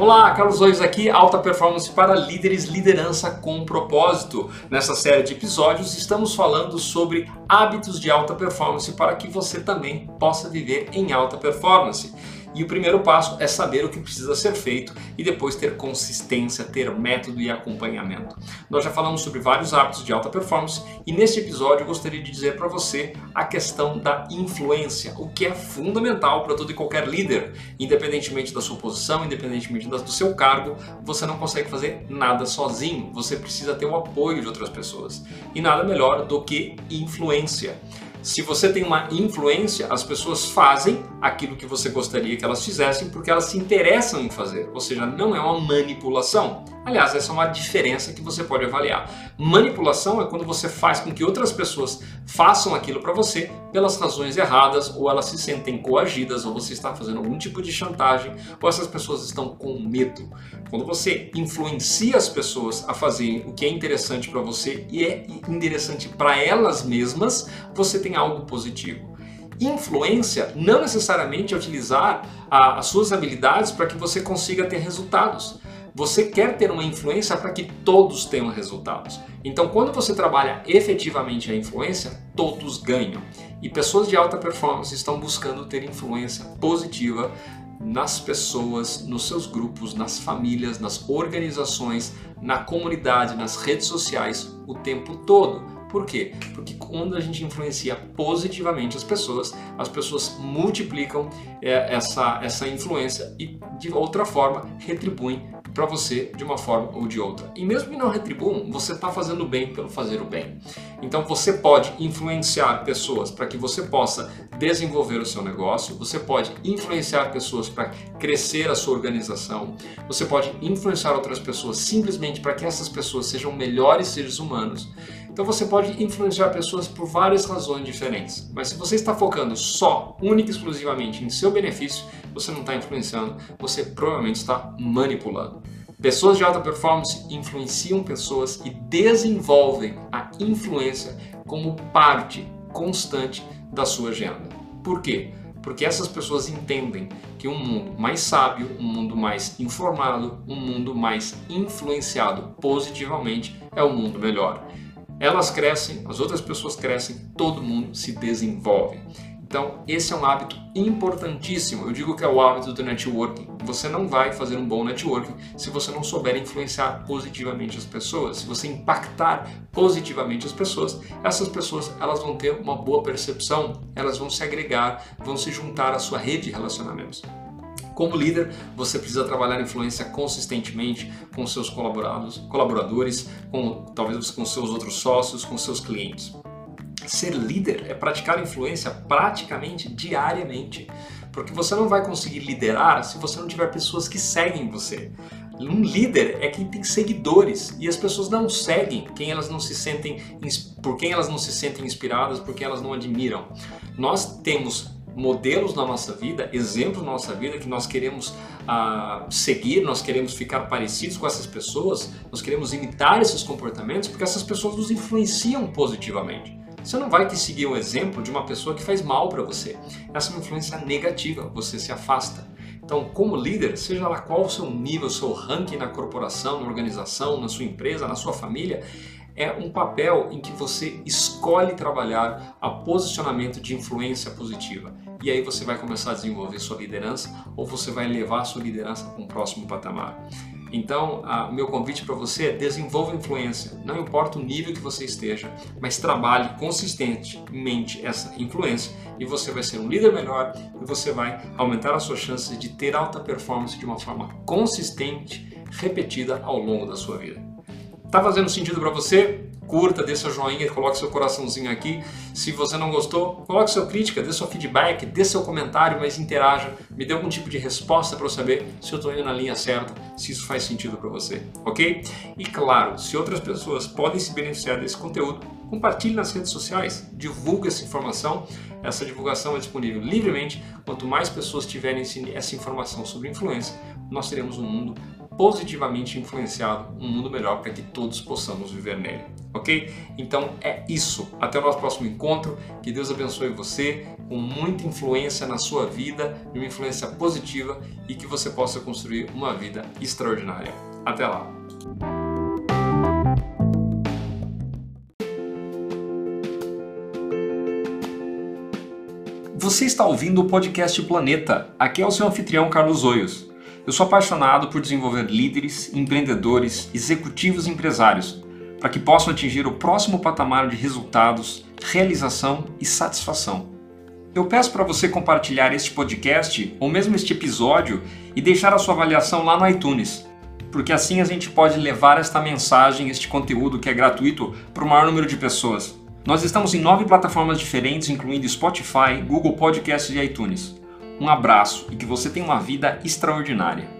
Olá, Carlos Oives aqui, alta performance para líderes, liderança com propósito. Nessa série de episódios estamos falando sobre hábitos de alta performance para que você também possa viver em alta performance. E o primeiro passo é saber o que precisa ser feito e depois ter consistência, ter método e acompanhamento. Nós já falamos sobre vários hábitos de alta performance e neste episódio eu gostaria de dizer para você a questão da influência, o que é fundamental para todo e qualquer líder, independentemente da sua posição, independentemente do seu cargo, você não consegue fazer nada sozinho, você precisa ter o apoio de outras pessoas. E nada melhor do que influência. Se você tem uma influência, as pessoas fazem aquilo que você gostaria que elas fizessem porque elas se interessam em fazer, ou seja, não é uma manipulação. Aliás, essa é uma diferença que você pode avaliar. Manipulação é quando você faz com que outras pessoas façam aquilo para você pelas razões erradas, ou elas se sentem coagidas, ou você está fazendo algum tipo de chantagem, ou essas pessoas estão com medo. Quando você influencia as pessoas a fazerem o que é interessante para você e é interessante para elas mesmas, você tem algo positivo. Influência não necessariamente é utilizar a, as suas habilidades para que você consiga ter resultados. Você quer ter uma influência para que todos tenham resultados. Então, quando você trabalha efetivamente a influência, todos ganham. E pessoas de alta performance estão buscando ter influência positiva nas pessoas, nos seus grupos, nas famílias, nas organizações, na comunidade, nas redes sociais o tempo todo por quê? Porque quando a gente influencia positivamente as pessoas, as pessoas multiplicam é, essa, essa influência e de outra forma retribuem para você de uma forma ou de outra. E mesmo que não retribuam, você está fazendo bem pelo fazer o bem. Então você pode influenciar pessoas para que você possa desenvolver o seu negócio, você pode influenciar pessoas para crescer a sua organização, você pode influenciar outras pessoas simplesmente para que essas pessoas sejam melhores seres humanos. Então você pode influenciar pessoas por várias razões diferentes. Mas se você está focando só, única e exclusivamente em seu benefício, você não está influenciando, você provavelmente está manipulando. Pessoas de alta performance influenciam pessoas e desenvolvem a influência como parte constante da sua agenda. Por quê? Porque essas pessoas entendem que um mundo mais sábio, um mundo mais informado, um mundo mais influenciado positivamente é o um mundo melhor. Elas crescem, as outras pessoas crescem, todo mundo se desenvolve. Então, esse é um hábito importantíssimo. Eu digo que é o hábito do networking. Você não vai fazer um bom networking se você não souber influenciar positivamente as pessoas. Se você impactar positivamente as pessoas, essas pessoas elas vão ter uma boa percepção, elas vão se agregar, vão se juntar à sua rede de relacionamentos. Como líder, você precisa trabalhar influência consistentemente com seus colaborados, colaboradores, com talvez com seus outros sócios, com seus clientes. Ser líder é praticar influência praticamente diariamente, porque você não vai conseguir liderar se você não tiver pessoas que seguem você. Um líder é quem tem seguidores e as pessoas não seguem quem elas não se sentem por quem elas não se sentem inspiradas, por quem elas não admiram. Nós temos modelos na nossa vida, exemplos na nossa vida que nós queremos ah, seguir, nós queremos ficar parecidos com essas pessoas, nós queremos imitar esses comportamentos porque essas pessoas nos influenciam positivamente. Você não vai que seguir um exemplo de uma pessoa que faz mal para você. Essa é uma influência negativa, você se afasta. Então, como líder, seja lá qual o seu nível, o seu ranking na corporação, na organização, na sua empresa, na sua família, é um papel em que você escolhe trabalhar a posicionamento de influência positiva. E aí você vai começar a desenvolver sua liderança ou você vai levar sua liderança para um próximo patamar. Então, o meu convite para você é desenvolva influência. Não importa o nível que você esteja, mas trabalhe consistentemente essa influência e você vai ser um líder melhor e você vai aumentar as suas chances de ter alta performance de uma forma consistente, repetida ao longo da sua vida. Tá fazendo sentido para você? Curta, dê seu joinha, coloque seu coraçãozinho aqui. Se você não gostou, coloque sua crítica, dê seu feedback, dê seu comentário, mas interaja, me dê algum tipo de resposta para eu saber se eu estou indo na linha certa, se isso faz sentido para você, ok? E claro, se outras pessoas podem se beneficiar desse conteúdo, compartilhe nas redes sociais, divulgue essa informação. Essa divulgação é disponível livremente. Quanto mais pessoas tiverem essa informação sobre influência, nós teremos um mundo positivamente influenciado um mundo melhor para que todos possamos viver nele. Ok? Então é isso. Até o nosso próximo encontro. Que Deus abençoe você com muita influência na sua vida, uma influência positiva e que você possa construir uma vida extraordinária. Até lá! Você está ouvindo o podcast Planeta. Aqui é o seu anfitrião Carlos Oios. Eu sou apaixonado por desenvolver líderes, empreendedores, executivos e empresários para que possam atingir o próximo patamar de resultados, realização e satisfação. Eu peço para você compartilhar este podcast ou mesmo este episódio e deixar a sua avaliação lá no iTunes, porque assim a gente pode levar esta mensagem, este conteúdo que é gratuito, para o maior número de pessoas. Nós estamos em nove plataformas diferentes, incluindo Spotify, Google Podcasts e iTunes. Um abraço e que você tenha uma vida extraordinária.